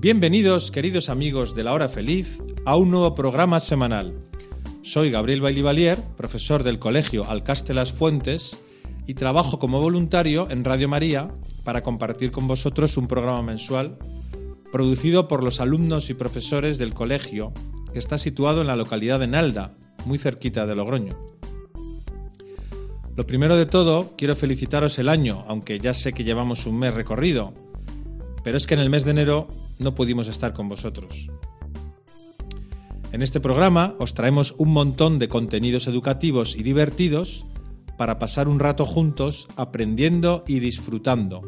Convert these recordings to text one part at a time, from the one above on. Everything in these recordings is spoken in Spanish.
Bienvenidos, queridos amigos de la hora feliz, a un nuevo programa semanal. Soy Gabriel Bailivalier, profesor del Colegio Alcaste Las Fuentes y trabajo como voluntario en Radio María para compartir con vosotros un programa mensual producido por los alumnos y profesores del colegio que está situado en la localidad de Nalda, muy cerquita de Logroño. Lo primero de todo, quiero felicitaros el año, aunque ya sé que llevamos un mes recorrido, pero es que en el mes de enero no pudimos estar con vosotros. En este programa os traemos un montón de contenidos educativos y divertidos para pasar un rato juntos aprendiendo y disfrutando.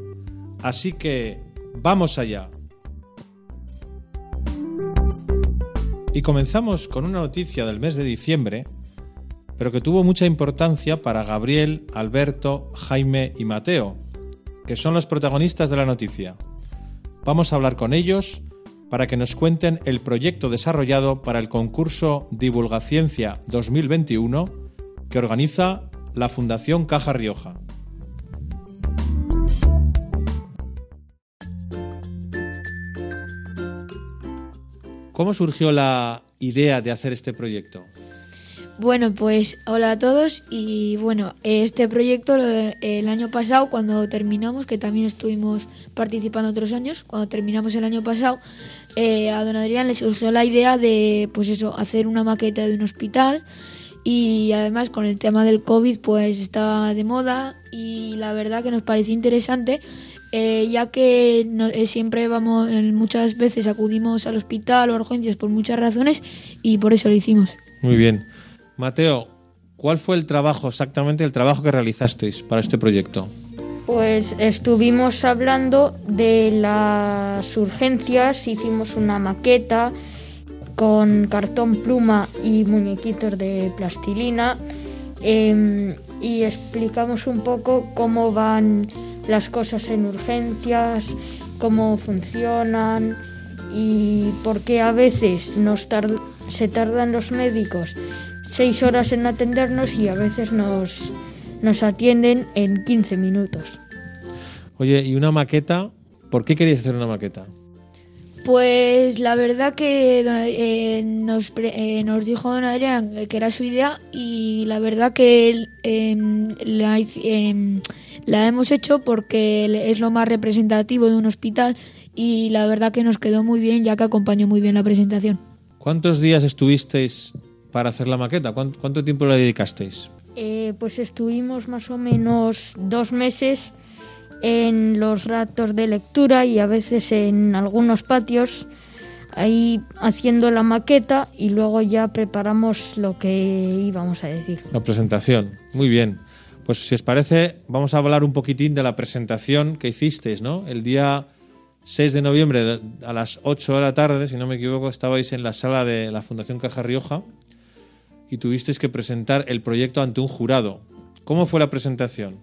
Así que, vamos allá. Y comenzamos con una noticia del mes de diciembre, pero que tuvo mucha importancia para Gabriel, Alberto, Jaime y Mateo, que son los protagonistas de la noticia. Vamos a hablar con ellos para que nos cuenten el proyecto desarrollado para el concurso Divulgaciencia 2021 que organiza la Fundación Caja Rioja. ¿Cómo surgió la idea de hacer este proyecto? Bueno, pues hola a todos y bueno, este proyecto el año pasado cuando terminamos, que también estuvimos participando otros años, cuando terminamos el año pasado, eh, a don Adrián le surgió la idea de pues eso, hacer una maqueta de un hospital y además con el tema del COVID pues estaba de moda y la verdad que nos pareció interesante eh, ya que no- eh, siempre vamos, muchas veces acudimos al hospital o a urgencias por muchas razones y por eso lo hicimos. Muy bien. Mateo, ¿cuál fue el trabajo, exactamente el trabajo que realizasteis para este proyecto? Pues estuvimos hablando de las urgencias, hicimos una maqueta con cartón pluma y muñequitos de plastilina em, y explicamos un poco cómo van las cosas en urgencias, cómo funcionan y por qué a veces se tardan los médicos seis horas en atendernos y a veces nos, nos atienden en 15 minutos. Oye, ¿y una maqueta? ¿Por qué queríais hacer una maqueta? Pues la verdad que don- eh, nos, eh, nos dijo don Adrián que era su idea y la verdad que él, em, la, em, la hemos hecho porque es lo más representativo de un hospital y la verdad que nos quedó muy bien ya que acompañó muy bien la presentación. ¿Cuántos días estuvisteis para hacer la maqueta? ¿Cuánto, cuánto tiempo le dedicasteis? Eh, pues estuvimos más o menos dos meses en los ratos de lectura y a veces en algunos patios ahí haciendo la maqueta y luego ya preparamos lo que íbamos a decir. La presentación. Muy bien. Pues si os parece, vamos a hablar un poquitín de la presentación que hicisteis, ¿no? El día 6 de noviembre a las 8 de la tarde, si no me equivoco, estabais en la sala de la Fundación Caja Rioja y tuvisteis que presentar el proyecto ante un jurado. ¿Cómo fue la presentación?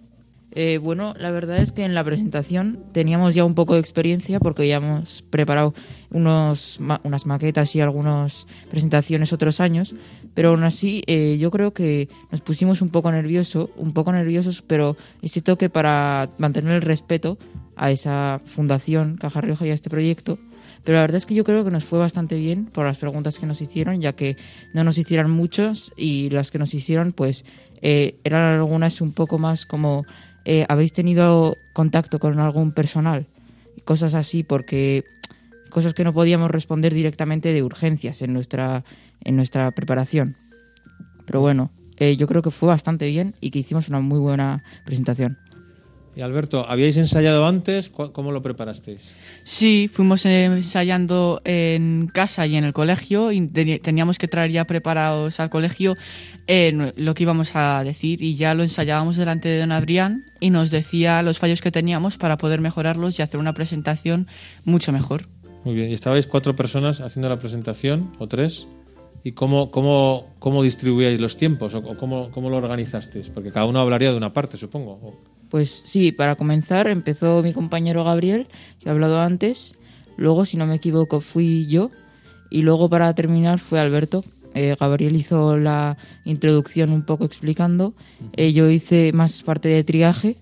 Eh, bueno, la verdad es que en la presentación teníamos ya un poco de experiencia porque ya hemos preparado unas maquetas y algunas presentaciones otros años, pero aún así eh, yo creo que nos pusimos un poco nervioso, un poco nerviosos, pero cierto que para mantener el respeto a esa fundación Caja Rioja y a este proyecto, pero la verdad es que yo creo que nos fue bastante bien por las preguntas que nos hicieron, ya que no nos hicieron muchos y las que nos hicieron, pues eh, eran algunas un poco más como eh, habéis tenido contacto con algún personal, cosas así, porque cosas que no podíamos responder directamente de urgencias en nuestra en nuestra preparación. Pero bueno, eh, yo creo que fue bastante bien y que hicimos una muy buena presentación. Y Alberto, ¿habíais ensayado antes? ¿Cu- ¿Cómo lo preparasteis? Sí, fuimos ensayando en casa y en el colegio y teníamos que traer ya preparados al colegio eh, lo que íbamos a decir y ya lo ensayábamos delante de don Adrián y nos decía los fallos que teníamos para poder mejorarlos y hacer una presentación mucho mejor. Muy bien. ¿Y estabais cuatro personas haciendo la presentación o tres? ¿Y cómo, cómo, cómo distribuíais los tiempos o, cómo, cómo lo organizasteis? Porque cada uno hablaría de una parte, supongo. Pues sí, para comenzar empezó mi compañero Gabriel, que he hablado antes. Luego, si no me equivoco, fui yo. Y luego para terminar fue Alberto. Eh, Gabriel hizo la introducción un poco explicando. Eh, yo hice más parte de triaje,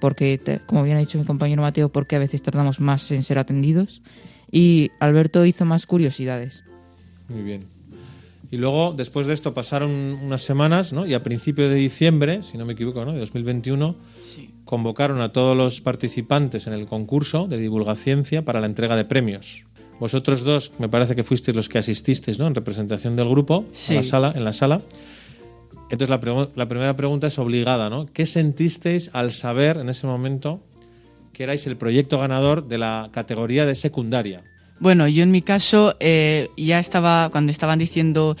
porque, como bien ha dicho mi compañero Mateo, porque a veces tardamos más en ser atendidos. Y Alberto hizo más curiosidades. Muy bien. Y luego, después de esto, pasaron unas semanas, ¿no? Y a principios de diciembre, si no me equivoco, ¿no? De 2021, convocaron a todos los participantes en el concurso de divulgaciencia para la entrega de premios. Vosotros dos, me parece que fuisteis los que asististeis, ¿no? En representación del grupo, Sí. a la sala, en la sala. Entonces, la, la primera pregunta es obligada, ¿no? ¿Qué sentisteis al saber en ese momento que erais el proyecto ganador de la categoría de secundaria? Bueno, yo en mi caso eh, ya estaba, cuando estaban diciendo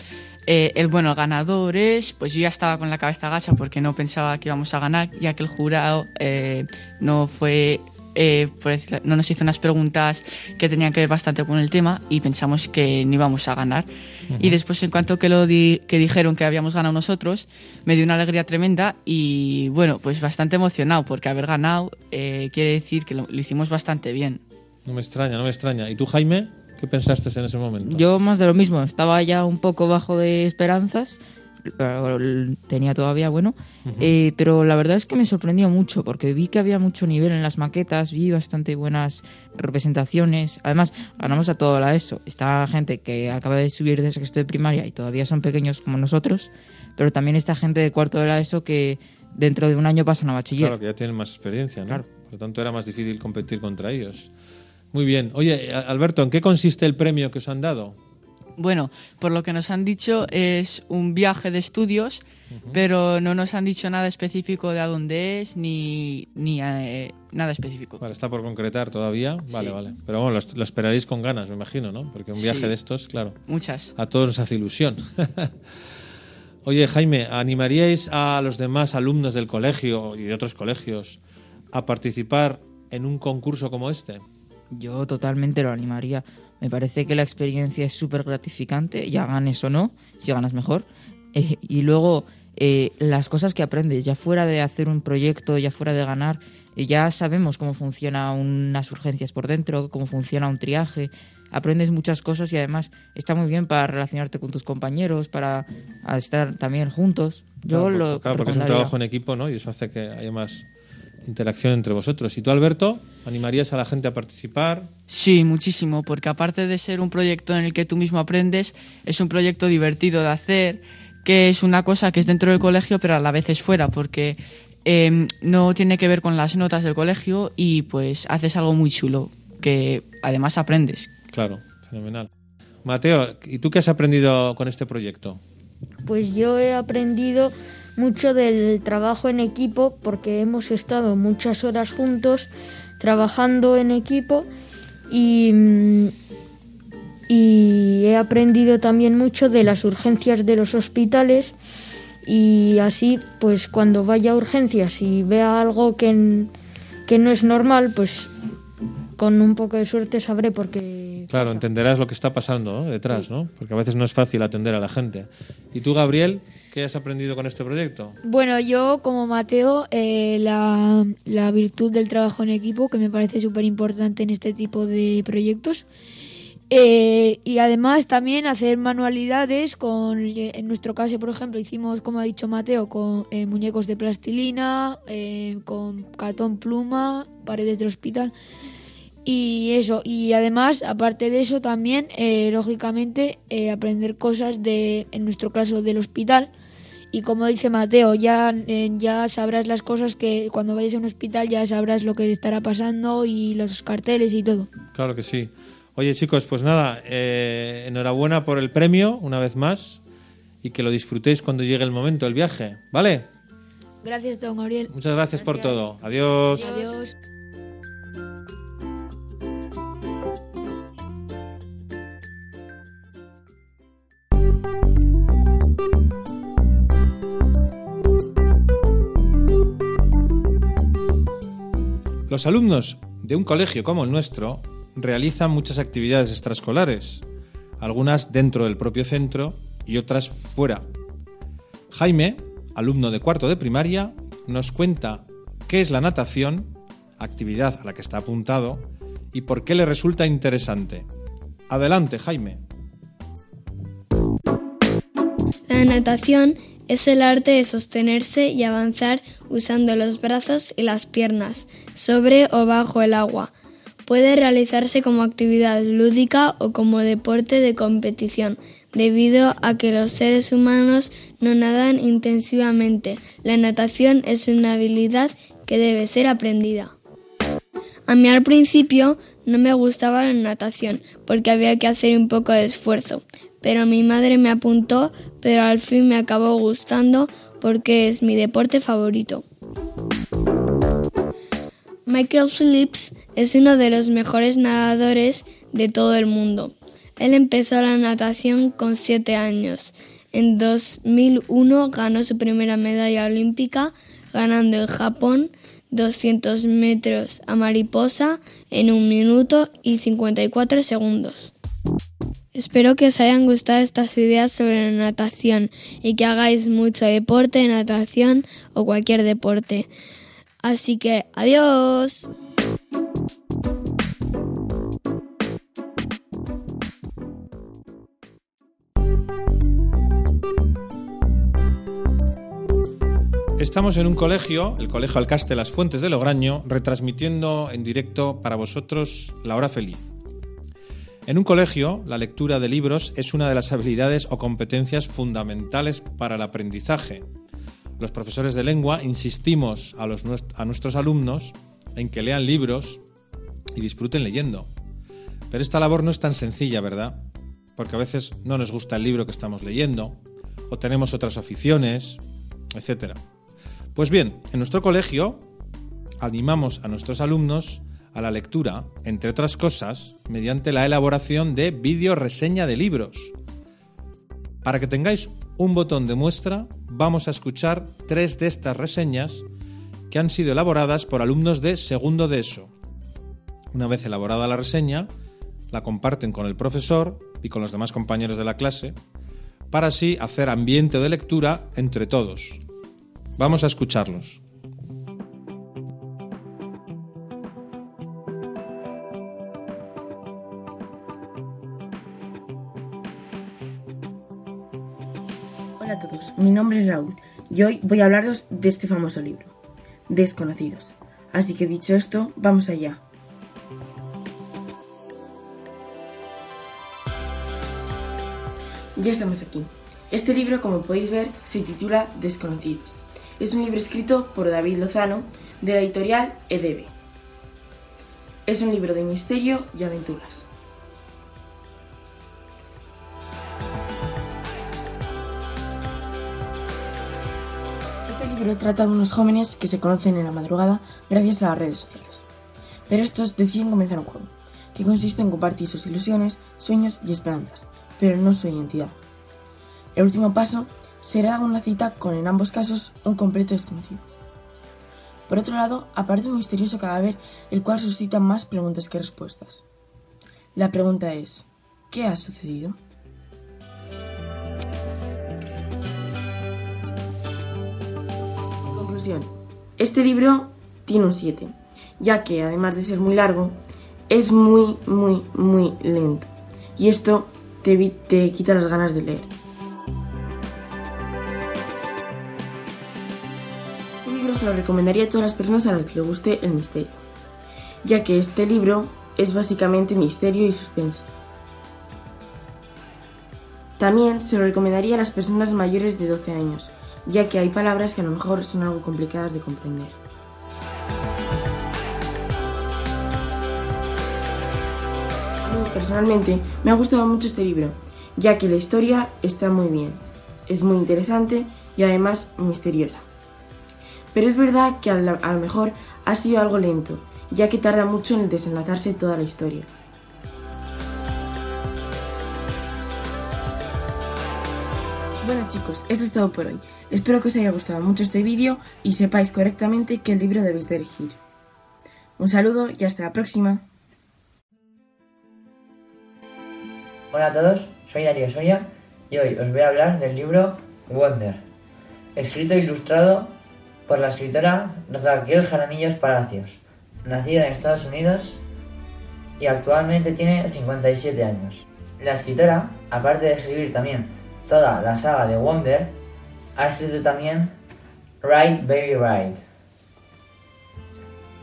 eh, el bueno, el ganador es, pues yo ya estaba con la cabeza gacha porque no pensaba que íbamos a ganar, ya que el jurado eh, no fue, eh, por decirlo- no nos hizo unas preguntas que tenían que ver bastante con el tema y pensamos que no íbamos a ganar. Y después, en cuanto que lo di- que dijeron que habíamos ganado nosotros, me dio una alegría tremenda y bueno, pues bastante emocionado porque haber ganado quiere decir que lo- lo hicimos bastante bien. No me extraña, no me extraña. ¿Y tú, Jaime? ¿Qué pensaste en ese momento? Yo más de lo mismo, estaba ya un poco bajo de esperanzas, pero tenía todavía bueno, eh, pero la verdad es que me sorprendió mucho porque vi que había mucho nivel en las maquetas, vi bastante buenas representaciones, además ganamos a toda la ESO, está gente que acaba de subir de sexto de primaria y todavía son pequeños como nosotros, pero también está gente de cuarto de la ESO que dentro de un año pasan a bachiller. Claro, que ya tienen más experiencia, ¿no? Claro. Por lo tanto, era más difícil competir contra ellos. Muy bien. Oye, Alberto, ¿en qué consiste el premio que os han dado? Bueno, por lo que nos han dicho es un viaje de estudios, pero no nos han dicho nada específico de a dónde es ni, ni eh, nada específico. Vale, está por concretar todavía. Vale, Sí. vale. Pero bueno, lo, lo esperaréis con ganas, me imagino, ¿no? Porque un viaje Sí. de estos, claro, Muchas. a todos nos hace ilusión. Oye, Jaime, ¿animaríais a los demás alumnos del colegio y de otros colegios a participar en un concurso como este? Yo totalmente lo animaría. Me parece que la experiencia es súper gratificante, ya ganes o no, si ganas mejor. Eh, y luego eh, las cosas que aprendes, ya fuera de hacer un proyecto, ya fuera de ganar, eh, ya sabemos cómo funciona unas urgencias por dentro, cómo funciona un triaje. Aprendes muchas cosas y además está muy bien para relacionarte con tus compañeros, para estar también juntos. Yo claro, lo claro, porque es un trabajo en equipo, ¿no? Y eso hace que haya más interacción entre vosotros. ¿Y tú, Alberto, animarías a la gente a participar? Sí, muchísimo, porque aparte de ser un proyecto en el que tú mismo aprendes, es un proyecto divertido de hacer, que es una cosa que es dentro del colegio, pero a la vez es fuera, porque eh, no tiene que ver con las notas del colegio y pues haces algo muy chulo, que además aprendes. Claro, fenomenal. Mateo, ¿y tú qué has aprendido con este proyecto? Pues yo he aprendido mucho del trabajo en equipo porque hemos estado muchas horas juntos trabajando en equipo y, mm, y he aprendido también mucho de las urgencias de los hospitales y así pues cuando vaya a urgencias y vea algo que, que no es normal pues con un poco de suerte sabré por qué Claro, pasa. entenderás lo que está pasando ¿no? detrás, ¿no? Porque a veces no es fácil atender a la gente. ¿Y tú, Gabriel, qué has aprendido con este proyecto? Bueno, yo como Mateo, eh, la, la virtud del trabajo en equipo, que me parece súper importante en este tipo de proyectos. Eh, y además también hacer manualidades con, eh, en nuestro caso, por ejemplo, hicimos, como ha dicho Mateo, con muñecos de plastilina, con cartón pluma, paredes del hospital. Y eso, y además, aparte de eso, también, lógicamente, aprender cosas de, en nuestro caso, del hospital. Y como dice Mateo, ya, eh, ya sabrás las cosas que cuando vayas a un hospital ya sabrás lo que estará pasando y los carteles y todo. Claro que sí. Oye, chicos, pues nada, eh, enhorabuena por el premio, una vez más, y que lo disfrutéis cuando llegue el momento, el viaje, ¿vale? Gracias, don Gabriel. Muchas gracias, por Gracias. todo. Adiós. Adiós. Los alumnos de un colegio como el nuestro realizan muchas actividades extraescolares, algunas dentro del propio centro y otras fuera. Jaime, alumno de cuarto de primaria, nos cuenta qué es la natación, actividad a la que está apuntado, y por qué le resulta interesante. Adelante, Jaime. La natación es el arte de sostenerse y avanzar usando los brazos y las piernas, sobre o bajo el agua. Puede realizarse como actividad lúdica o como deporte de competición, debido a que los seres humanos no nadan intensivamente. La natación es una habilidad que debe ser aprendida. A mí al principio no me gustaba la natación porque había que hacer un poco de esfuerzo, pero mi madre me apuntó, pero al fin me acabó gustando porque es mi deporte favorito. Michael Phillips es uno de los mejores nadadores de todo el mundo. Él empezó la natación con 7 años. En 2001 ganó su primera medalla olímpica ganando en Japón 200 metros a mariposa en un minuto y 54 segundos. Espero que os hayan gustado estas ideas sobre la natación y que hagáis mucho deporte, natación o cualquier deporte. Así que adiós. Estamos en un colegio, el Colegio Alcaste Las Fuentes de Lograño, retransmitiendo en directo para vosotros la hora feliz. En un colegio, la lectura de libros es una de las habilidades o competencias fundamentales para el aprendizaje. Los profesores de lengua insistimos a, nuestros alumnos en que lean libros y disfruten leyendo. Pero esta labor no es tan sencilla, ¿verdad? Porque a veces no nos gusta el libro que estamos leyendo, o tenemos otras aficiones, etc. Pues bien, en nuestro colegio animamos a nuestros alumnos a la lectura, entre otras cosas, mediante la elaboración de vídeo reseña de libros. Para que tengáis un botón de muestra, vamos a escuchar tres de estas reseñas que han sido elaboradas por alumnos de segundo de ESO. Una vez elaborada la reseña, la comparten con el profesor y con los demás compañeros de la clase, para así hacer ambiente de lectura entre todos. Vamos a escucharlos. Mi nombre es Raúl y hoy voy a hablaros de este famoso libro, Desconocidos. Así que dicho esto, vamos allá. Ya estamos aquí. Este libro, como podéis ver, se titula Desconocidos. Es un libro escrito por David Lozano de la editorial Edebe. Es un libro de misterio y aventuras. Este libro trata de unos jóvenes que se conocen en la madrugada gracias a las redes sociales. Pero estos deciden comenzar un juego, que consiste en compartir sus ilusiones, sueños y esperanzas, pero no su identidad. El último paso será una cita con, en ambos casos, un completo desconocido. Por otro lado, aparece un misterioso cadáver, el cual suscita más preguntas que respuestas. La pregunta es, ¿qué ha sucedido? Este libro tiene un 7, ya que además de ser muy largo, es muy, muy, muy lento. Y esto te, te quita las ganas de leer. Este libro se lo recomendaría a todas las personas a las que les guste el misterio, ya que este libro es básicamente misterio y suspense. También se lo recomendaría a las personas mayores de 12 años, ya que hay palabras que a lo mejor son algo complicadas de comprender. Personalmente, me ha gustado mucho este libro, ya que la historia está muy bien, es muy interesante y además misteriosa. Pero es verdad que a lo, mejor ha sido algo lento, ya que tarda mucho en desenlazarse toda la historia. Bueno chicos, esto es todo por hoy. Espero que os haya gustado mucho este vídeo y sepáis correctamente qué libro debéis de elegir. Un saludo y hasta la próxima. Hola a todos, soy Darío Soria y hoy os voy a hablar del libro Wonder, escrito e ilustrado por la escritora Raquel Jaramillos Palacios, nacida en Estados Unidos y actualmente tiene 57 años. La escritora, aparte de escribir también toda la saga de Wonder, ha escrito también Ride Baby Ride.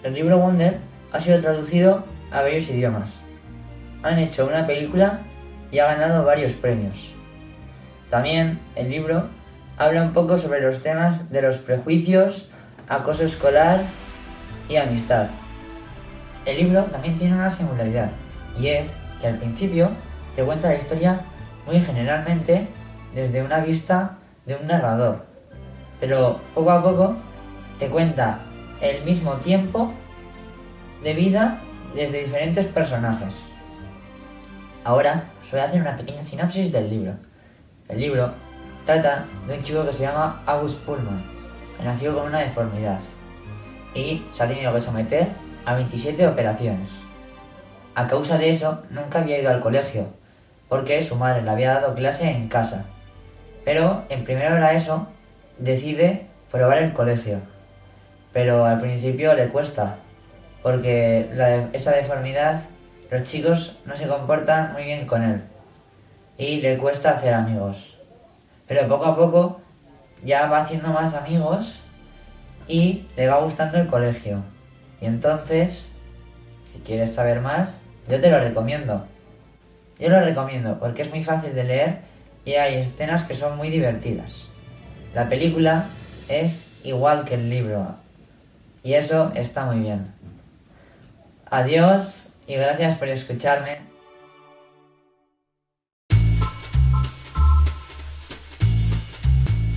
El libro Wonder ha sido traducido a varios idiomas. Han hecho una película y ha ganado varios premios. También el libro habla un poco sobre los temas de los prejuicios, acoso escolar y amistad. El libro también tiene una singularidad y es que al principio te cuenta la historia muy generalmente desde una vista de un narrador, pero poco a poco te cuenta el mismo tiempo de vida desde diferentes personajes. Ahora os voy a hacer una pequeña sinopsis del libro. El libro trata de un chico que se llama August Pullman, que nació con una deformidad y se ha tenido que someter a 27 operaciones. A causa de eso, nunca había ido al colegio, porque su madre le había dado clase en casa. Pero en primero era eso, decide probar el colegio. Pero al principio le cuesta, porque esa deformidad, los chicos no se comportan muy bien con él. Y le cuesta hacer amigos. Pero poco a poco ya va haciendo más amigos y le va gustando el colegio. Y entonces, si quieres saber más, yo te lo recomiendo. Yo lo recomiendo porque es muy fácil de leer y hay escenas que son muy divertidas. La película es igual que el libro y eso está muy bien. Adiós y gracias por escucharme.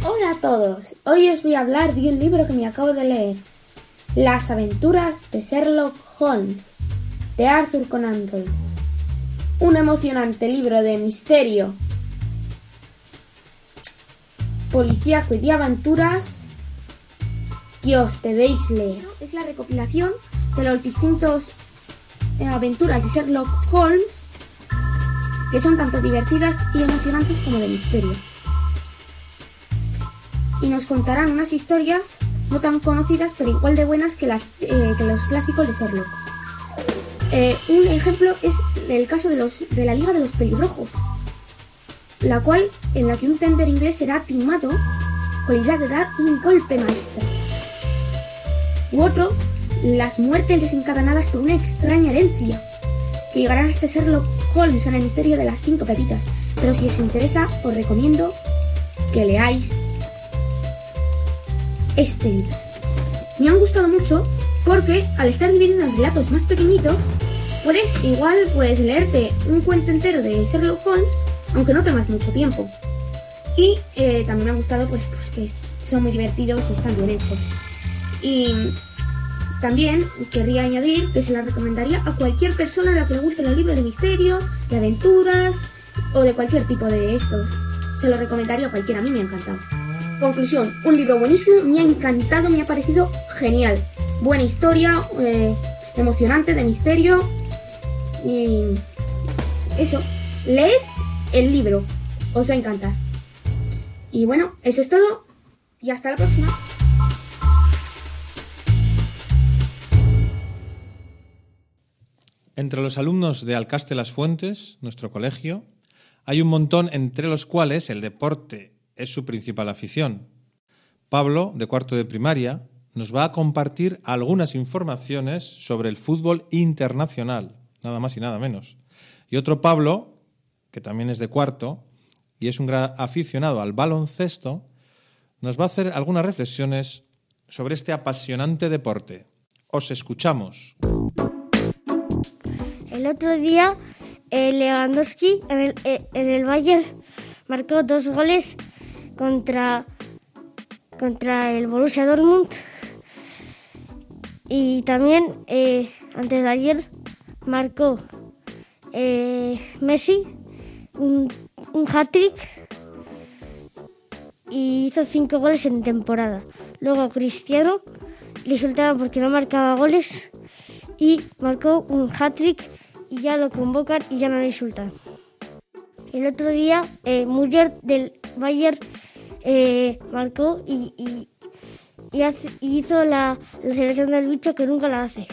Hola a todos, hoy os voy a hablar de un libro que me acabo de leer, Las aventuras de Sherlock Holmes, de Arthur Conan Doyle. Un emocionante libro de misterio, policíaco y de aventuras que os debéis leer. Es la recopilación de las distintas eh, aventuras de Sherlock Holmes que son tanto divertidas y emocionantes como de misterio y nos contarán unas historias no tan conocidas pero igual de buenas que, las, eh, que los clásicos de Sherlock. Eh, un ejemplo es el caso de, los, de la Liga de los Pelirrojos, la cual en la que un tender inglés será timado con la idea de dar un golpe maestro. U otro, las muertes desencadenadas por una extraña herencia, que llegarán a este Sherlock Holmes en el misterio de las cinco pepitas. Pero si os interesa, os recomiendo que leáis este libro. Me han gustado mucho porque al estar dividido en relatos más pequeñitos, puedes igual puedes leerte un cuento entero de Sherlock Holmes, aunque no tengas mucho tiempo. Y eh, también me ha gustado pues porque son muy divertidos y están bien hechos. Y también querría añadir que se la recomendaría a cualquier persona a la que le guste los libros de misterio, de aventuras o de cualquier tipo de estos. Se lo recomendaría a cualquiera, a mí me ha encantado. Conclusión, un libro buenísimo, me ha encantado, me ha parecido genial. Buena historia, eh, emocionante, de misterio. Y eso, leed el libro, os va a encantar. Y bueno, eso es todo y hasta la próxima. Entre los alumnos de Alcaste Las Fuentes, nuestro colegio, hay un montón entre los cuales el deporte es su principal afición. Pablo, de cuarto de primaria, nos va a compartir algunas informaciones sobre el fútbol internacional, nada más y nada menos. Y otro Pablo, que también es de cuarto y es un gran aficionado al baloncesto, nos va a hacer algunas reflexiones sobre este apasionante deporte. Os escuchamos. El otro día, eh, Lewandowski en el, eh, en el Bayern marcó dos goles contra, contra el Borussia Dortmund. Y también, eh, antes de ayer, marcó Messi un, un hat-trick y hizo cinco goles en temporada. Luego Cristiano le insultaban porque no marcaba goles y marcó un hat-trick y ya lo convocan y ya no le insultan. el otro día eh, Müller del Bayern eh, marcó y, y- hizo la, la selección del bicho que nunca la hace.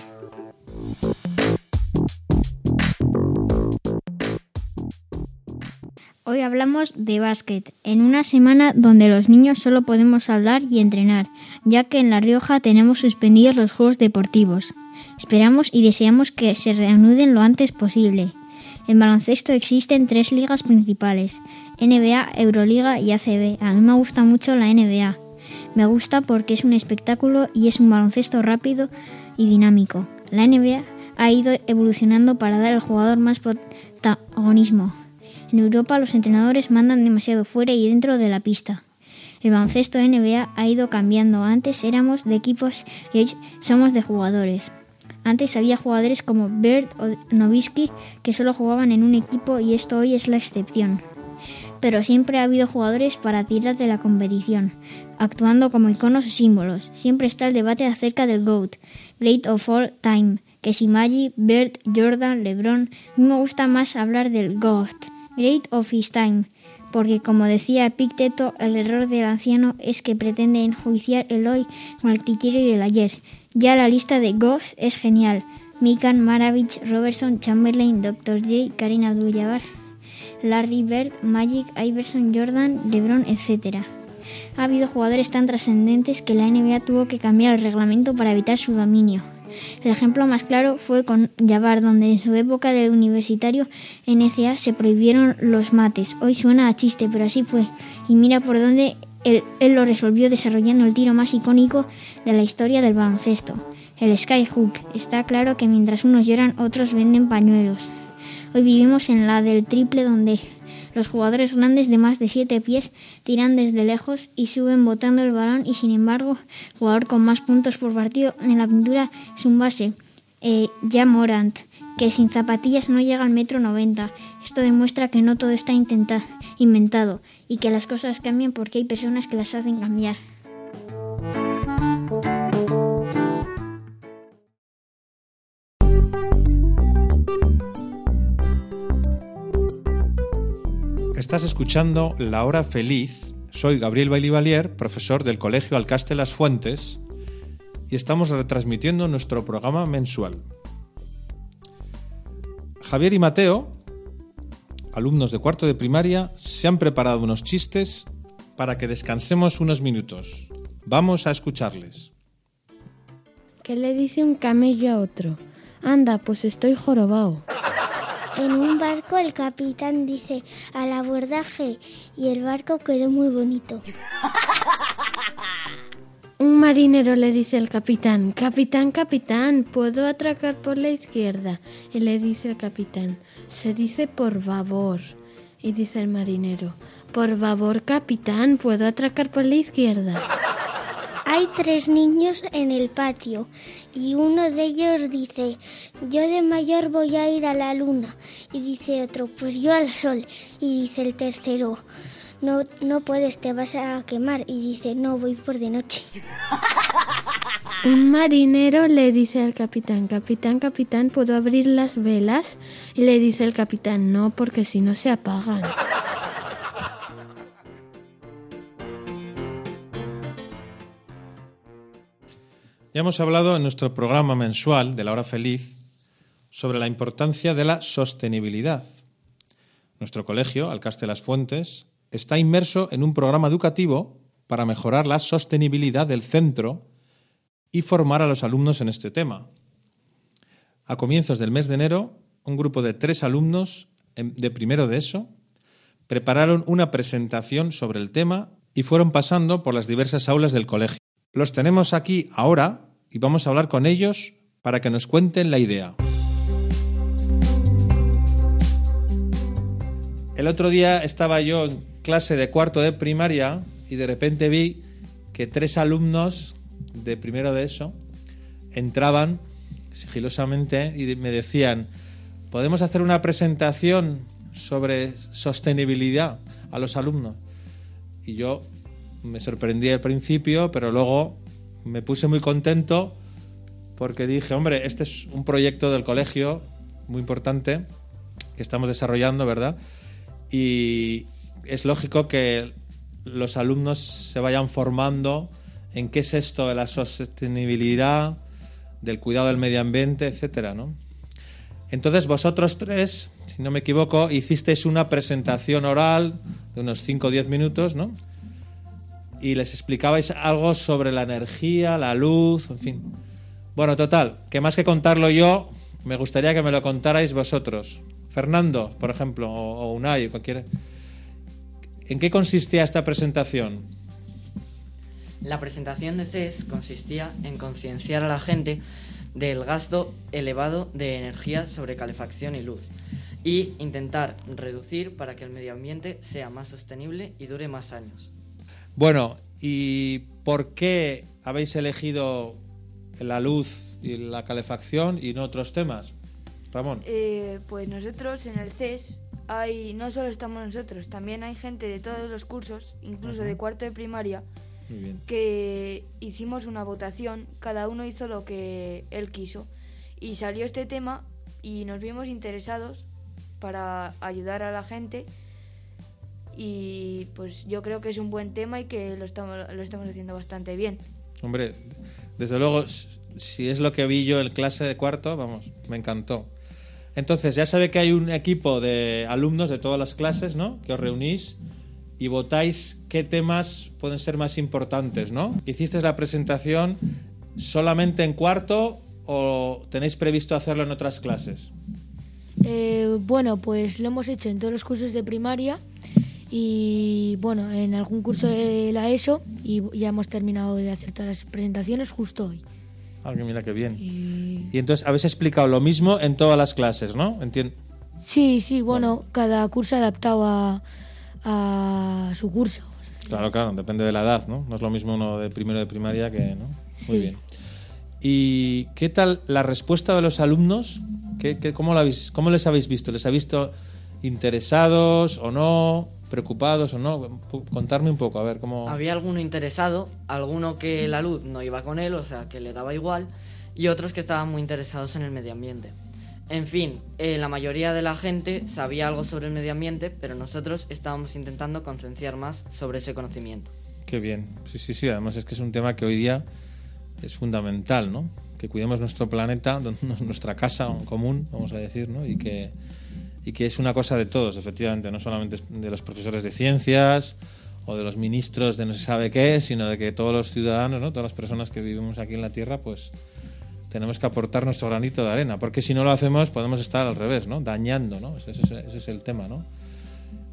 Hoy hablamos de básquet, en una semana donde los niños solo podemos hablar y entrenar, ya que en La Rioja tenemos suspendidos los Juegos Deportivos. Esperamos y deseamos que se reanuden lo antes posible. En baloncesto existen tres ligas principales, NBA, Euroliga y ACB. A mí me gusta mucho la NBA. Me gusta porque es un espectáculo y es un baloncesto rápido y dinámico. La NBA ha ido evolucionando para dar al jugador más protagonismo. En Europa los entrenadores mandan demasiado fuera y dentro de la pista. El baloncesto NBA ha ido cambiando. Antes éramos de equipos y hoy somos de jugadores. Antes había jugadores como Bird o Nowitzki que solo jugaban en un equipo y esto hoy es la excepción. Pero siempre ha habido jugadores para tirar de la competición, actuando como iconos o símbolos. Siempre está el debate acerca del GOAT, Great of All Time, que si Magic, Bird, Jordan, LeBron, mí me gusta más hablar del GOAT, Great of His Time, porque como decía Epicteto, el error del anciano es que pretende enjuiciar el hoy con el criterio del ayer. Ya la lista de GOATs es genial. Mikan, Maravich, Robertson, Chamberlain, Dr. J, Karim Abdul-Jabbar, Larry Bird, Magic, Iverson, Jordan, LeBron, etc. Ha habido jugadores tan trascendentes que la NBA tuvo que cambiar el reglamento para evitar su dominio. El ejemplo más claro fue con Jabbar, donde en su época de universitario NCA se prohibieron los mates. Hoy suena a chiste, pero así fue. Y mira por dónde él, él lo resolvió desarrollando el tiro más icónico de la historia del baloncesto, el skyhook. Está claro que mientras unos lloran, otros venden pañuelos. Hoy vivimos en la del triple donde los jugadores grandes de más de 7 pies tiran desde lejos y suben botando el balón y sin embargo el jugador con más puntos por partido en la pintura es un base, eh, ya Morant, que sin zapatillas no llega al metro 90. Esto demuestra que no todo está inventado y que las cosas cambian porque hay personas que las hacen cambiar. Estás escuchando La Hora Feliz. Soy Gabriel Bailivalier, profesor del Colegio Alcaste Las Fuentes, y estamos retransmitiendo nuestro programa mensual. Javier y Mateo, alumnos de cuarto de primaria, se han preparado unos chistes para que descansemos unos minutos. Vamos a escucharles. ¿Qué le dice un camello a otro? Anda, pues estoy jorobado. En un barco el capitán dice al abordaje y el barco quedó muy bonito. Un marinero le dice al capitán, Capitán, capitán, ¿puedo atracar por la izquierda? Y le dice el capitán, se dice por babor. Y dice el marinero, por babor, capitán, ¿puedo atracar por la izquierda? Hay tres niños en el patio y uno de ellos dice, yo de mayor voy a ir a la luna. Y dice otro, pues yo al sol. Y dice el tercero, no, no puedes, te vas a quemar. Y dice, no, voy por de noche. Un marinero le dice al capitán, Capitán, capitán, ¿puedo abrir las velas? Y le dice el capitán, no, porque si no se apagan. Ya hemos hablado en nuestro programa mensual de la hora feliz sobre la importancia de la sostenibilidad. Nuestro colegio, Alcaste Las Fuentes, está inmerso en un programa educativo para mejorar la sostenibilidad del centro y formar a los alumnos en este tema. A comienzos del mes de enero, un grupo de tres alumnos de primero de eso prepararon una presentación sobre el tema y fueron pasando por las diversas aulas del colegio. Los tenemos aquí ahora y vamos a hablar con ellos para que nos cuenten la idea. El otro día estaba yo en clase de cuarto de primaria y de repente vi que tres alumnos de primero de eso entraban sigilosamente y me decían, ¿podemos hacer una presentación sobre sostenibilidad a los alumnos? Y yo me sorprendí al principio, pero luego me puse muy contento porque dije, hombre, este es un proyecto del colegio muy importante que estamos desarrollando, ¿verdad? y es lógico que los alumnos se vayan formando en qué es esto de la sostenibilidad, del cuidado del medio ambiente, etcétera, ¿no? Entonces vosotros tres, si no me equivoco, hicisteis una presentación oral de unos 5 o 10 minutos, ¿no? Y les explicabais algo sobre la energía, la luz, en fin. Bueno, total, que más que contarlo yo, me gustaría que me lo contarais vosotros. Fernando, por ejemplo, o, o cualquiera. ¿En qué consistía esta presentación? La presentación de CES consistía en concienciar a la gente del gasto elevado de energía sobre calefacción y luz y intentar reducir para que el medio ambiente sea más sostenible y dure más años. Bueno, ¿y por qué habéis elegido la luz y la calefacción y no otros temas? Ramón. Eh, pues nosotros en el CES hay, no solo estamos nosotros, también hay gente de todos los cursos, incluso Ajá. de cuarto de primaria, Muy bien. que hicimos una votación, cada uno hizo lo que él quiso y salió este tema y nos vimos interesados para ayudar a la gente y pues yo creo que es un buen tema y que lo estamos, lo estamos haciendo bastante bien. Hombre, desde luego, si es lo que vi yo en clase de cuarto, vamos, me encantó. Entonces, ya sabe que hay un equipo de alumnos de todas las clases, ¿no? Que os reunís y votáis qué temas pueden ser más importantes, ¿no? ¿Hicisteis la presentación solamente en cuarto o tenéis previsto hacerlo en otras clases? Eh, bueno, pues lo hemos hecho en todos los cursos de primaria y bueno, en algún curso de la ESO y ya hemos terminado de hacer todas las presentaciones justo hoy. Ah, que mira qué bien. Y entonces habéis explicado lo mismo en todas las clases, ¿no? Entiendo. Sí, sí, bueno, cada curso adaptado a, a su curso. Claro, claro, depende de la edad, ¿no? No es lo mismo uno de primero de primaria que, ¿no? Muy Sí. bien. ¿Y qué tal la respuesta de los alumnos? ¿Qué, qué- cómo, la habéis- ¿Cómo les habéis visto? ¿Les habéis visto interesados o no? ¿Preocupados o no? Contarme un poco, a ver cómo... Había alguno interesado, alguno que la luz no iba con él, o sea, que le daba igual, y otros que estaban muy interesados en el medio ambiente. En fin, eh, la mayoría de la gente sabía algo sobre el medio ambiente, pero nosotros estábamos intentando concienciar más sobre ese conocimiento. Qué bien. Sí, sí, sí. Además es que es un tema que hoy día es fundamental, ¿no? Que cuidemos nuestro planeta, nuestra casa común, vamos a decir, ¿no? Y que, y que es una cosa de todos, efectivamente, no solamente de los profesores de ciencias o de los ministros de no se sabe qué, sino de que todos los ciudadanos, ¿no? Todas las personas que vivimos aquí en la Tierra, pues tenemos que aportar nuestro granito de arena, porque si no lo hacemos podemos estar al revés, ¿no? Dañando, ¿no? Ese, es el tema, ¿no?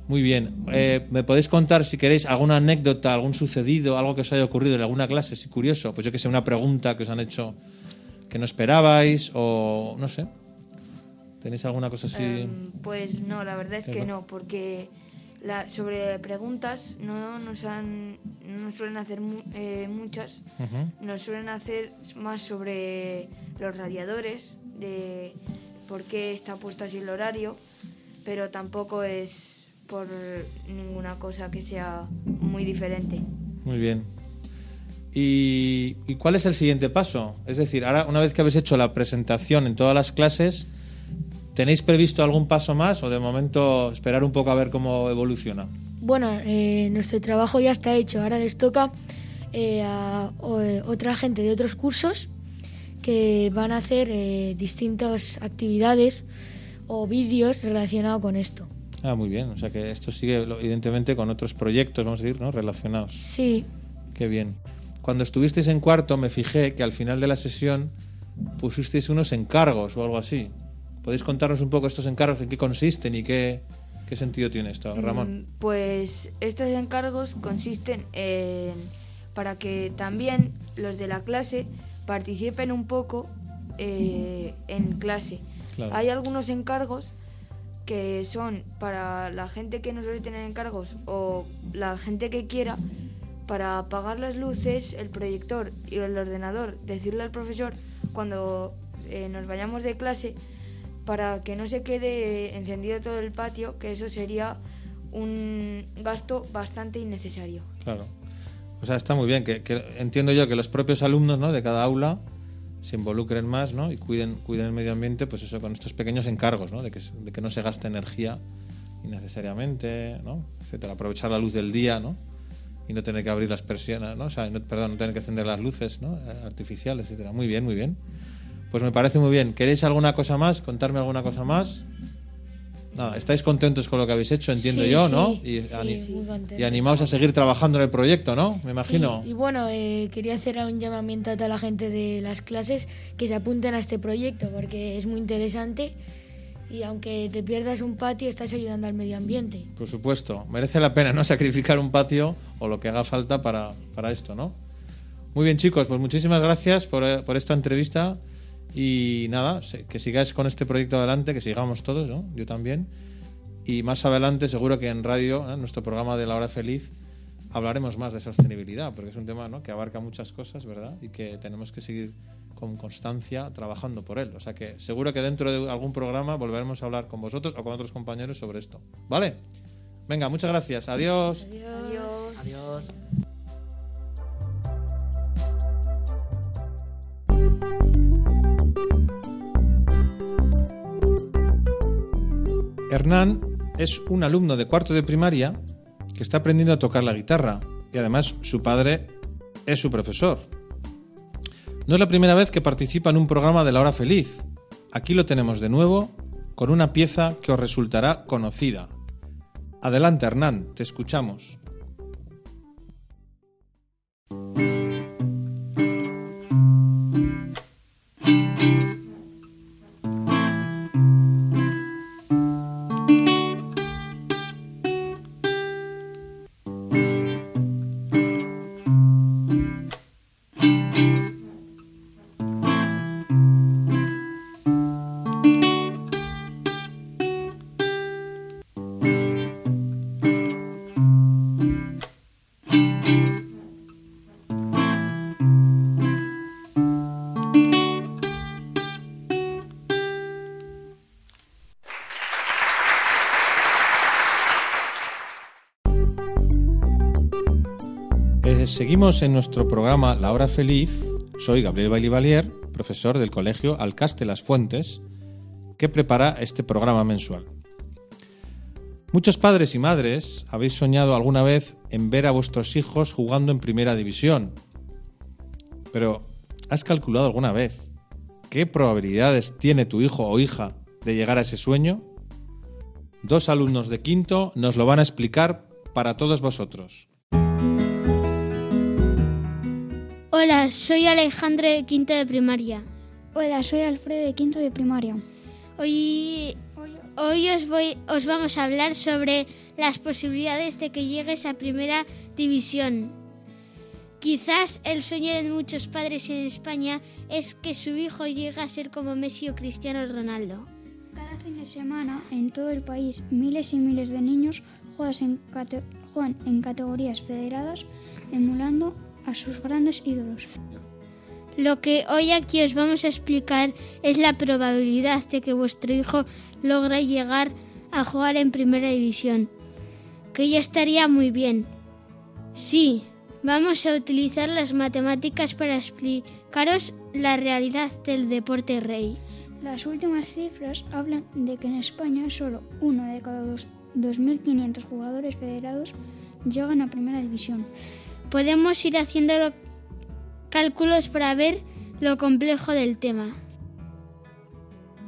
Muy bien. Eh, ¿Me podéis contar, si queréis, alguna anécdota, algún sucedido, algo que os haya ocurrido en alguna clase, si curioso? Pues yo que sé, una pregunta que os han hecho que no esperabais o no sé. ¿Tenéis alguna cosa así? Em, pues no, la verdad es ¿Qué que no, porque la, sobre preguntas no nos han, no nos suelen hacer mu- eh, muchas, Ujú. nos suelen hacer más sobre los radiadores, de por qué está puesto así el horario, pero tampoco es por ninguna cosa que sea muy diferente. Muy bien. ¿Y, y cuál es el siguiente paso? Es decir, ahora, una vez que habéis hecho la presentación en todas las clases, ¿tenéis previsto algún paso más o de momento esperar un poco a ver cómo evoluciona? Bueno, eh, nuestro trabajo ya está hecho. Ahora les toca eh, a o- eh, otra gente de otros cursos que van a hacer eh, distintas actividades o vídeos relacionados con esto. Ah, muy bien. O sea que esto sigue, evidentemente, con otros proyectos, vamos a decir, ¿no? Relacionados. Sí, Qué bien. Cuando estuvisteis en cuarto, me fijé que al final de la sesión pusisteis unos encargos o algo así. ¿Podéis contarnos un poco estos encargos, en qué consisten y qué, qué sentido tiene esto, Ramón? Mm, Pues estos encargos consisten en para que también los de la clase participen un poco eh, en clase. Claro. Hay algunos encargos que son para la gente que no suele tener encargos o la gente que quiera para apagar las luces, el proyector y el ordenador, decirle al profesor cuando eh, nos vayamos de clase para que no se quede encendido todo el patio, que eso sería un gasto bastante innecesario. Claro. O sea, está muy bien. Que, entiendo yo que los propios alumnos ¿no? de cada aula se involucren más ¿no? y cuiden, cuiden el medio ambiente, pues eso, con estos pequeños encargos, ¿no? de, que, de que no se gaste energía innecesariamente, ¿no? etcétera. Aprovechar la luz del día, ¿no? Y no tener que abrir las persianas, ¿no? O sea, perdón, no tener que encender las luces, ¿no? Artificiales, etcétera. Muy bien, muy bien. Pues me parece muy bien. ¿Queréis alguna cosa más? ¿Contarme alguna cosa más? Nada, estáis contentos con lo que habéis hecho, entiendo Sí, yo, sí, ¿no? sí, Y, ani- sí, contentos. y animaos a seguir trabajando en el proyecto, ¿no? Me imagino. Y bueno, eh, quería hacer un llamamiento a toda la gente de las clases que se apunten a este proyecto porque es muy interesante y aunque te pierdas un patio estás ayudando al medio ambiente. Por supuesto, merece la pena no sacrificar un patio o lo que haga falta para, para esto, ¿no? Muy bien, chicos, pues muchísimas gracias por, eh, por esta entrevista y nada, que sigáis con este proyecto adelante, que sigamos todos, ¿no? Yo también. Y más adelante, seguro que en radio, ¿eh? en nuestro programa de La Hora Feliz, hablaremos más de sostenibilidad, porque es un tema ¿no? que abarca muchas cosas, ¿verdad? Y que tenemos que seguir con constancia trabajando por él. O sea que seguro que dentro de algún programa volveremos a hablar con vosotros o con otros compañeros sobre esto. ¿Vale? Venga, muchas gracias. Adiós. Adiós. Adiós. Hernán es un alumno de cuarto de primaria que está aprendiendo a tocar la guitarra y además su padre es su profesor. No es la primera vez que participa en un programa de la hora feliz. Aquí lo tenemos de nuevo con una pieza que os resultará conocida. Adelante Hernán, te escuchamos. Eh, seguimos en nuestro programa La Hora Feliz. Soy Gabriel Bailivalier, profesor del Colegio Alcaste Las Fuentes, que prepara este programa mensual. Muchos padres y madres habéis soñado alguna vez en ver a vuestros hijos jugando en primera división. Pero, ¿has calculado alguna vez qué probabilidades tiene tu hijo o hija de llegar a ese sueño? Dos alumnos de quinto nos lo van a explicar para todos vosotros. Hola, soy Alejandro de quinto de primaria. Hola, soy Alfredo de quinto de primaria. Hoy, hoy os, voy, os vamos a hablar sobre las posibilidades de que llegues a primera división. Quizás el sueño de muchos padres en España es que su hijo llegue a ser como Messi o Cristiano Ronaldo. Cada fin de semana, en todo el país, miles y miles de niños juegan en, juegan en categorías federadas, emulando a sus grandes ídolos. Lo que hoy aquí os vamos a explicar es la probabilidad de que vuestro hijo logre llegar a jugar en primera división, que ya estaría muy bien. Sí, vamos a utilizar las matemáticas para explicaros la realidad del deporte rey. Las últimas cifras hablan de que en España solo uno de cada dos- 2.500 jugadores federados llegan a primera división. Podemos ir haciendo lo- cálculos para ver lo complejo del tema.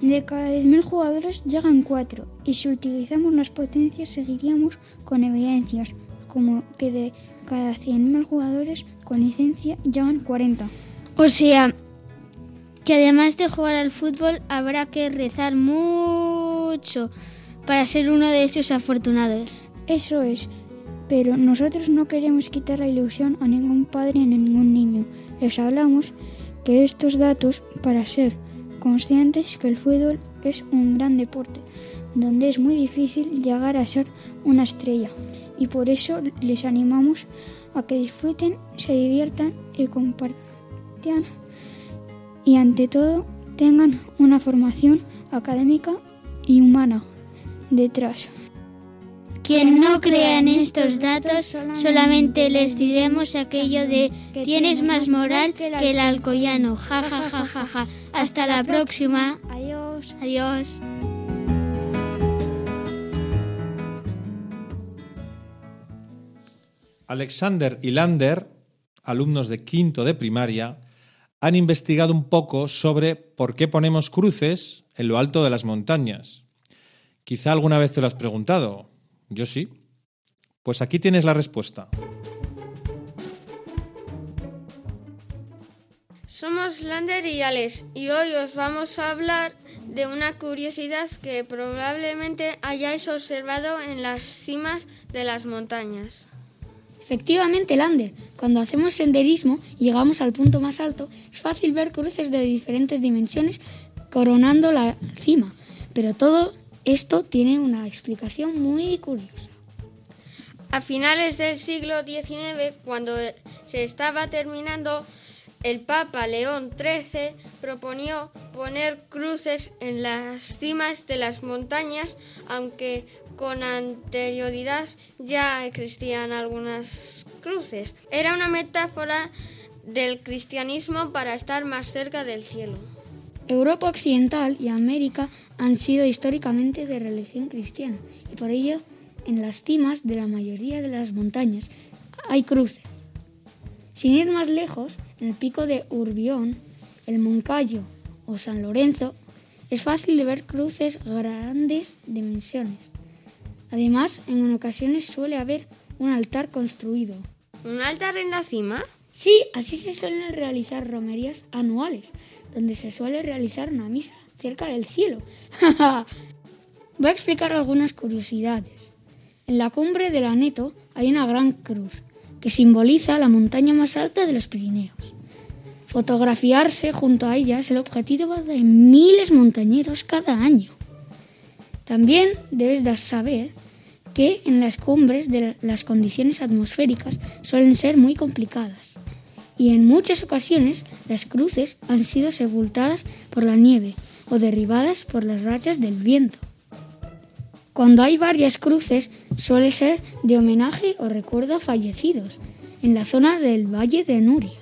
De cada 10.000 jugadores llegan 4 y si utilizamos las potencias seguiríamos con evidencias como que de cada 100.000 jugadores con licencia llegan 40. O sea, que además de jugar al fútbol habrá que rezar mucho para ser uno de esos afortunados. Eso es, pero nosotros no queremos quitar la ilusión a ningún padre ni a ningún niño. Les hablamos que estos datos para ser conscientes que el fútbol es un gran deporte, donde es muy difícil llegar a ser una estrella. Y por eso les animamos a que disfruten, se diviertan y compartan. Y ante todo tengan una formación académica y humana detrás. Quien no crea en estos datos, solamente les diremos aquello de tienes más moral que el alcoyano. Ja, ja, ja, ja, ja. Hasta la próxima. Adiós. Adiós. Alexander y Lander, alumnos de quinto de primaria, han investigado un poco sobre por qué ponemos cruces en lo alto de las montañas. Quizá alguna vez te lo has preguntado. Yo sí. Pues aquí tienes la respuesta. Somos Lander y Alex y hoy os vamos a hablar de una curiosidad que probablemente hayáis observado en las cimas de las montañas. Efectivamente, Lander, cuando hacemos senderismo y llegamos al punto más alto, es fácil ver cruces de diferentes dimensiones coronando la cima, pero todo esto tiene una explicación muy curiosa. A finales del siglo XIX, cuando se estaba terminando, el Papa León XIII proponió poner cruces en las cimas de las montañas, aunque con anterioridad ya existían algunas cruces. Era una metáfora del cristianismo para estar más cerca del cielo. Europa Occidental y América han sido históricamente de religión cristiana y por ello en las cimas de la mayoría de las montañas hay cruces. Sin ir más lejos, en el pico de Urbión, el Moncayo o San Lorenzo, es fácil de ver cruces grandes dimensiones. Además, en ocasiones suele haber un altar construido. ¿Un altar en la cima? Sí, así se suelen realizar romerías anuales, donde se suele realizar una misa cerca del cielo. Voy a explicar algunas curiosidades. En la cumbre del Aneto hay una gran cruz que simboliza la montaña más alta de los Pirineos. Fotografiarse junto a ella es el objetivo de miles montañeros cada año. También debes de saber que en las cumbres de las condiciones atmosféricas suelen ser muy complicadas y en muchas ocasiones las cruces han sido sepultadas por la nieve o derribadas por las rachas del viento. Cuando hay varias cruces suele ser de homenaje o recuerdo a fallecidos en la zona del Valle de Nuria.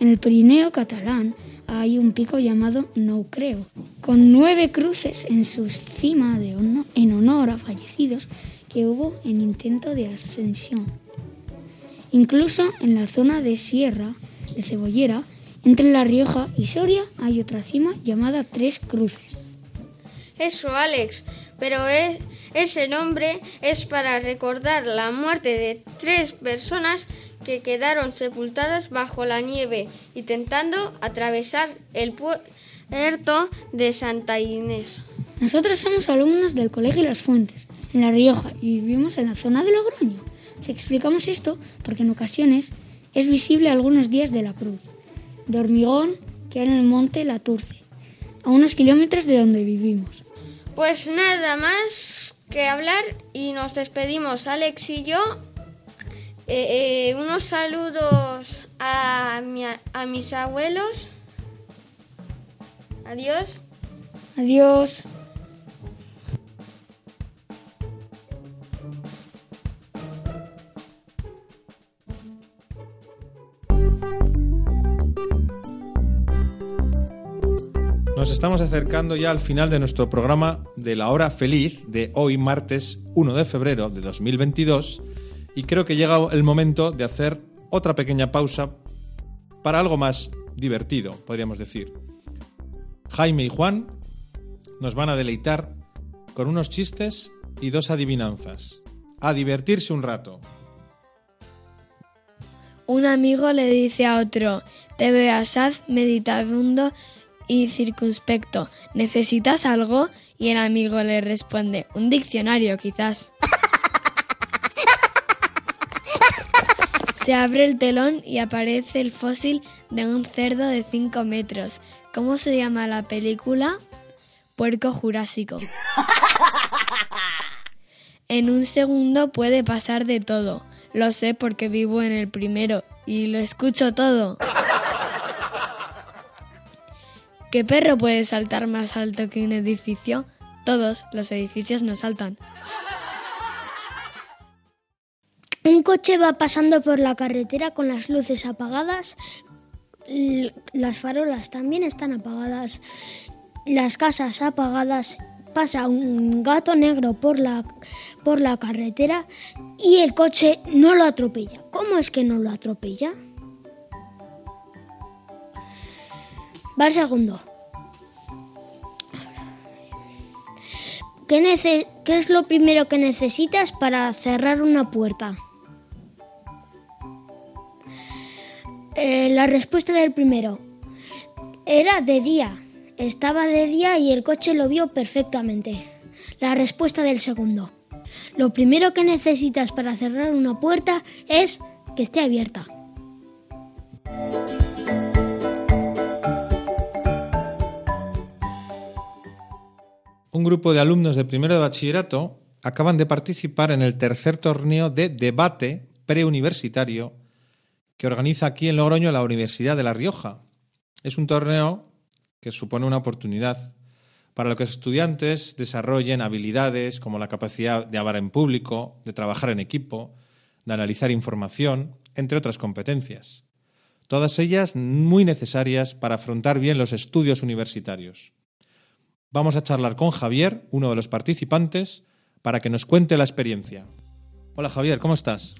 En el Pirineo catalán hay un pico llamado Nou Creu, con nueve cruces en su cima de en honor a fallecidos que hubo en intento de ascensión. Incluso en la zona de Sierra de Cebollera, entre La Rioja y Soria, hay otra cima llamada Tres Cruces. Eso, Alex, pero es- ese nombre es para recordar la muerte de tres personas que quedaron sepultadas bajo la nieve intentando atravesar el puerto de Santa Inés. Nosotros somos alumnos del Colegio Las Fuentes, en La Rioja, y vivimos en la zona de Logroño. Si explicamos esto, porque en ocasiones es visible algunos días de la cruz, de hormigón que hay en el monte La Turce, a unos kilómetros de donde vivimos. Pues nada más que hablar y nos despedimos Alex y yo. Eh, eh, unos saludos a, mi- a mis abuelos. Adiós. Adiós. Nos estamos acercando ya al final de nuestro programa de la hora feliz de hoy, martes 1 de febrero de 2022, y creo que llega el momento de hacer otra pequeña pausa para algo más divertido, podríamos decir. Jaime y Juan nos van a deleitar con unos chistes y dos adivinanzas. A divertirse un rato. Un amigo le dice a otro, te veo asaz, meditabundo y circunspecto. ¿Necesitas algo? Y el amigo le responde, un diccionario quizás. Se abre el telón y aparece el fósil de un cerdo de 5 metros. ¿Cómo se llama la película? Puerco Jurásico. En un segundo puede pasar de todo. Lo sé porque vivo en el primero y lo escucho todo. ¿Qué perro puede saltar más alto que un edificio? Todos los edificios no saltan. Un coche va pasando por la carretera con las luces apagadas. Las farolas también están apagadas. Las casas apagadas pasa un gato negro por la, por la carretera y el coche no lo atropella. ¿Cómo es que no lo atropella? Va el segundo. ¿Qué, es lo primero que necesitas para cerrar una puerta? Eh, la respuesta del primero era de día. Estaba de día y el coche lo vio perfectamente. La respuesta del segundo. Lo primero que necesitas para cerrar una puerta es que esté abierta. Un grupo de alumnos de primero de bachillerato acaban de participar en el tercer torneo de debate preuniversitario que organiza aquí en Logroño la Universidad de La Rioja. Es un torneo que supone una oportunidad para que los estudiantes desarrollen habilidades como la capacidad de hablar en público, de trabajar en equipo, de analizar información, entre otras competencias. Todas ellas muy necesarias para afrontar bien los estudios universitarios. Vamos a charlar con Javier, uno de los participantes, para que nos cuente la experiencia. Hola Javier, ¿cómo estás?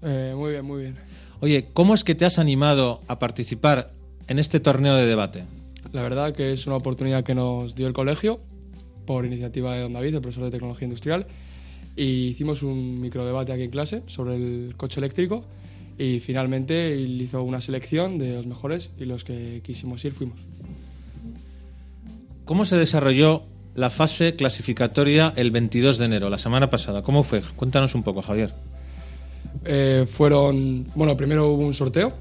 Eh, muy bien, muy bien. Oye, ¿cómo es que te has animado a participar en este torneo de debate? La verdad que es una oportunidad que nos dio el colegio por iniciativa de don David, el profesor de tecnología industrial, y hicimos un microdebate aquí en clase sobre el coche eléctrico y finalmente él hizo una selección de los mejores y los que quisimos ir fuimos. ¿Cómo se desarrolló la fase clasificatoria el 22 de enero, la semana pasada? ¿Cómo fue? Cuéntanos un poco, Javier. Eh, fueron, bueno, primero hubo un sorteo,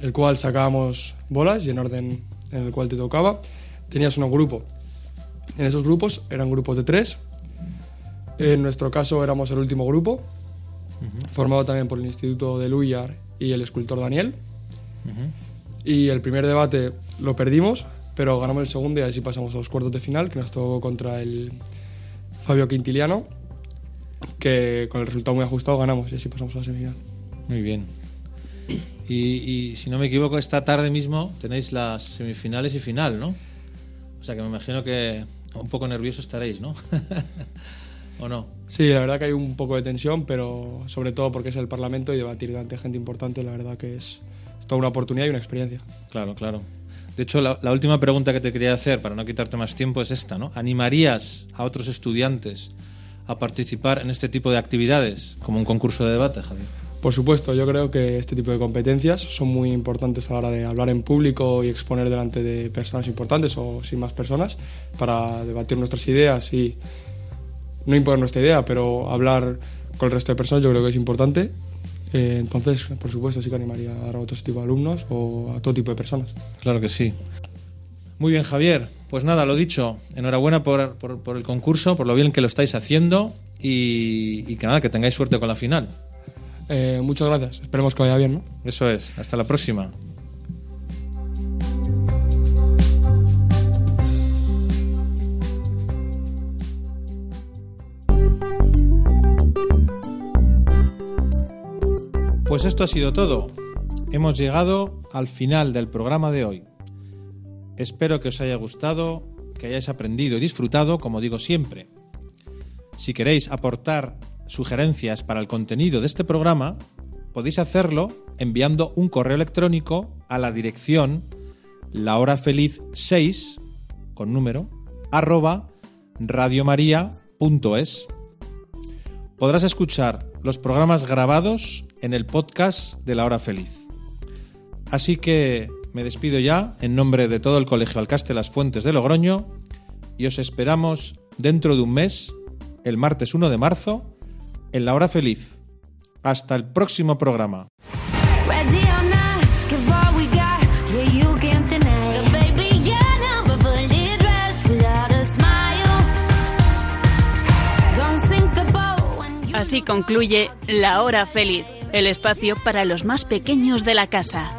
el cual sacábamos bolas y en orden en el cual te tocaba. Tenías un grupo. En esos grupos eran grupos de tres. En nuestro caso éramos el último grupo, formado también por el Instituto de Luyar y el escultor Daniel. Y el primer debate lo perdimos, pero ganamos el segundo y así pasamos a los cuartos de final, que nos tocó contra el Fabio Quintiliano, que con el resultado muy ajustado ganamos y así pasamos a la semifinal. Muy bien. Y, y si no me equivoco, esta tarde mismo tenéis las semifinales y final, ¿no? O sea que me imagino que un poco nervioso estaréis, ¿no? ¿O no? Sí, la verdad que hay un poco de tensión, pero sobre todo porque es el Parlamento y debatir delante de gente importante, la verdad que es, es toda una oportunidad y una experiencia. Claro, claro. De hecho, la, última pregunta que te quería hacer, para no quitarte más tiempo, es esta, ¿no? ¿Animarías a otros estudiantes a participar en este tipo de actividades, como un concurso de debate, Javier? Por supuesto, yo creo que este tipo de competencias son muy importantes a la hora de hablar en público y exponer delante de personas importantes o sin más personas para debatir nuestras ideas y no imponer nuestra idea, pero hablar con el resto de personas yo creo que es importante. Eh, entonces, por supuesto, sí que animaría a dar a otro tipo de alumnos o a todo tipo de personas. Claro que sí. Muy bien, Javier. Pues nada, lo dicho, enhorabuena por, por- por el concurso, por lo bien que lo estáis haciendo y, y que nada, que tengáis suerte con la final. Eh, muchas gracias, esperemos que vaya bien, ¿no? Eso es, hasta la próxima. Pues esto ha sido todo. Hemos llegado al final del programa de hoy. Espero que os haya gustado, que hayáis aprendido y disfrutado, como digo siempre. Si queréis aportar sugerencias para el contenido de este programa, podéis hacerlo enviando un correo electrónico a la dirección lahorafeliz6 con número arroba radiomaria.es. Podrás escuchar los programas grabados en el podcast de La Hora Feliz. Así que me despido ya en nombre de todo el Colegio Alcaste Las Fuentes de Logroño y os esperamos dentro de un mes, el martes 1 de marzo, en La Hora Feliz. Hasta el próximo programa. Así concluye La Hora Feliz, el espacio para los más pequeños de la casa.